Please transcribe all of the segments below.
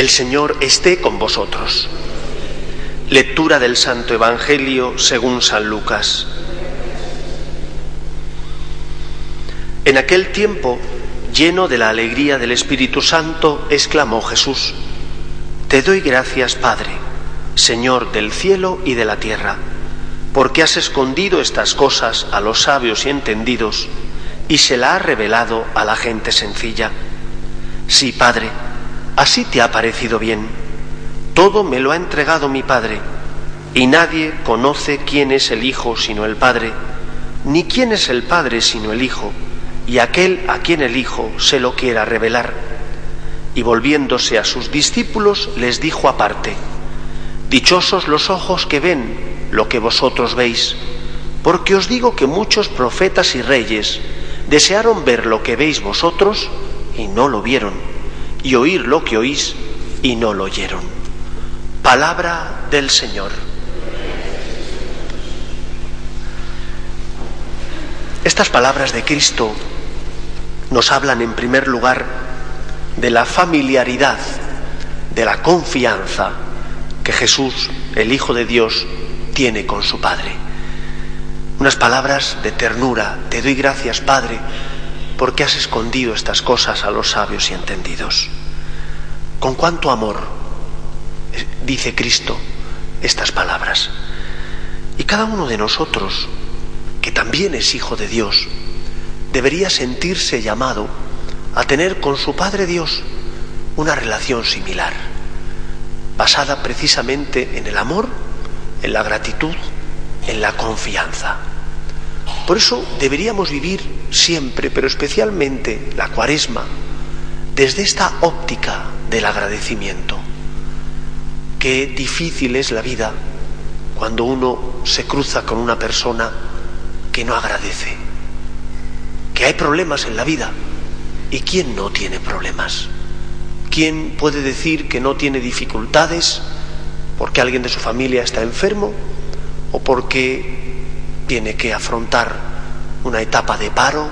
El Señor esté con vosotros. Lectura del Santo Evangelio según San Lucas. En aquel tiempo, lleno de la alegría del Espíritu Santo, exclamó Jesús, Te doy gracias, Padre, Señor del cielo y de la tierra, porque has escondido estas cosas a los sabios y entendidos y se la has revelado a la gente sencilla. Sí, Padre, así te ha parecido bien. Todo me lo ha entregado mi Padre, y nadie conoce quién es el Hijo sino el Padre, ni quién es el Padre sino el Hijo y aquel a quien el Hijo se lo quiera revelar. Y volviéndose a sus discípulos les dijo aparte, Dichosos los ojos que ven lo que vosotros veis, porque os digo que muchos profetas y reyes desearon ver lo que veis vosotros y no lo vieron, y oír lo que oís y no lo oyeron. Palabra del Señor. Estas palabras de Cristo nos hablan en primer lugar de la familiaridad, de la confianza que Jesús, el Hijo de Dios, tiene con su Padre. Unas palabras de ternura. Te doy gracias, Padre, porque has escondido estas cosas a los sabios y entendidos. Con cuánto amor eh, dice Cristo estas palabras. Y cada uno de nosotros, que también es hijo de Dios, debería sentirse llamado a tener con su Padre Dios una relación similar, basada precisamente en el amor, en la gratitud, en la confianza. Por eso deberíamos vivir siempre, pero especialmente la cuaresma, desde esta óptica del agradecimiento. Qué difícil es la vida cuando uno se cruza con una persona que no agradece que hay problemas en la vida. ¿Y quién no tiene problemas? ¿Quién puede decir que no tiene dificultades porque alguien de su familia está enfermo o porque tiene que afrontar una etapa de paro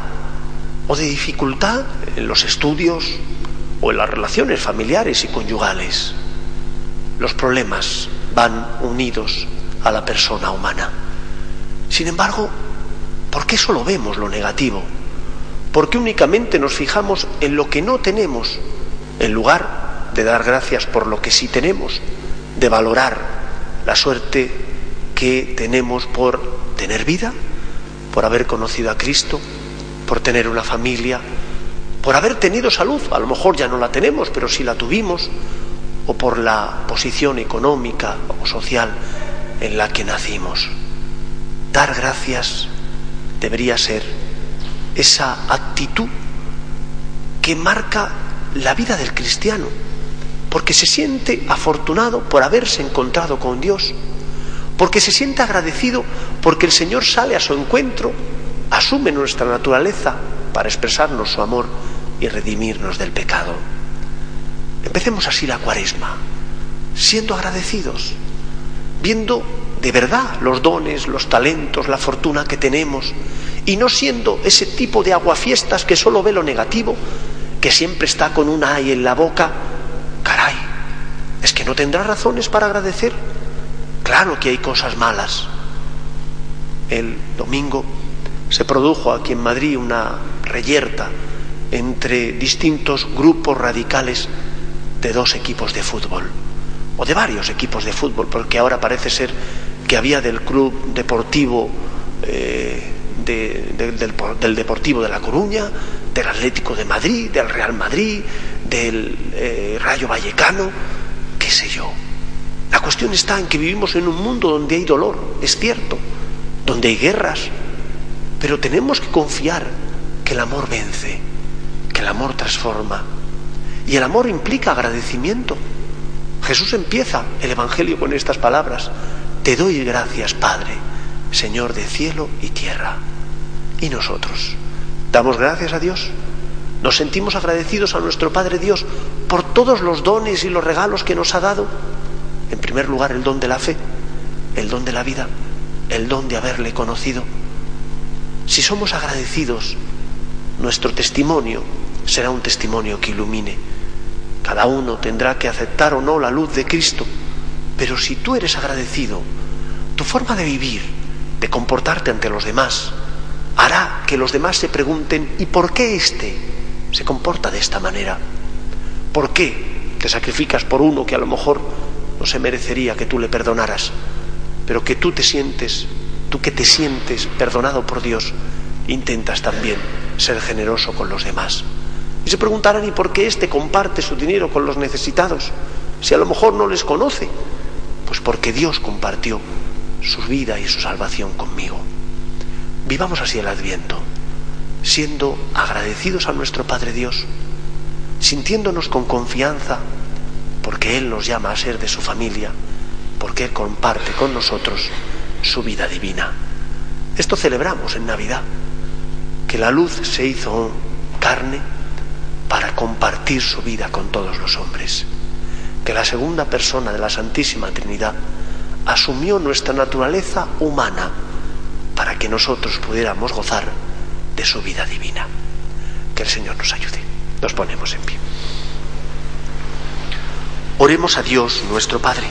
o de dificultad en los estudios o en las relaciones familiares y conyugales? Los problemas van unidos a la persona humana. Sin embargo, ¿por qué solo vemos lo negativo? ¿Por qué únicamente nos fijamos en lo que no tenemos en lugar de dar gracias por lo que sí tenemos, de valorar la suerte que tenemos por tener vida, por haber conocido a Cristo, por tener una familia, por haber tenido salud, a lo mejor ya no la tenemos, pero sí la tuvimos, o por la posición económica o social en la que nacimos. Dar gracias debería ser esa actitud que marca la vida del cristiano, porque se siente afortunado por haberse encontrado con Dios, porque se siente agradecido porque el Señor sale a su encuentro, asume nuestra naturaleza para expresarnos su amor y redimirnos del pecado. Empecemos así la cuaresma, siendo agradecidos, viendo de verdad los dones, los talentos, la fortuna que tenemos y no siendo ese tipo de aguafiestas que solo ve lo negativo, que siempre está con una ay en la boca, caray, es que no tendrá razones para agradecer. Claro que hay cosas malas. El domingo se produjo aquí en Madrid una reyerta entre distintos grupos radicales de dos equipos de fútbol, o de varios equipos de fútbol, porque ahora parece ser que había del club deportivo eh, del, Deportivo de La Coruña, del Atlético de Madrid, del Real Madrid, del eh, Rayo Vallecano, qué sé yo. Cuestión está en que vivimos en un mundo donde hay dolor, es cierto, donde hay guerras, pero tenemos que confiar que el amor vence, que el amor transforma Y el amor implica agradecimiento. Jesús empieza el Evangelio con estas palabras. Te doy gracias, Padre, Señor de cielo y tierra. ¿Y nosotros? ¿Damos gracias a Dios? ¿Nos sentimos agradecidos a nuestro Padre Dios por todos los dones y los regalos que nos ha dado? En primer lugar, el don de la fe, el don de la vida, el don de haberle conocido. Si somos agradecidos, nuestro testimonio será un testimonio que ilumine. Cada uno tendrá que aceptar o no la luz de Cristo, pero si tú eres agradecido, tu forma de vivir, de comportarte ante los demás, hará que los demás se pregunten, ¿y por qué éste se comporta de esta manera? ¿Por qué te sacrificas por uno que a lo mejor no se merecería que tú le perdonaras, pero que tú te sientes, tú que te sientes perdonado por Dios, intentas también ser generoso con los demás? Y se preguntarán, ¿y por qué éste comparte su dinero con los necesitados? Si a lo mejor no les conoce. Pues porque Dios compartió su vida y su salvación conmigo. Vivamos así el adviento, siendo agradecidos a nuestro Padre Dios, sintiéndonos con confianza, porque Él nos llama a ser de su familia, porque comparte con nosotros su vida divina. Esto celebramos en Navidad, que la luz se hizo carne para compartir su vida con todos los hombres, que la segunda persona de la Santísima Trinidad asumió nuestra naturaleza humana, para que nosotros pudiéramos gozar de su vida divina. Que el Señor nos ayude. Nos ponemos en pie. Oremos a Dios nuestro Padre.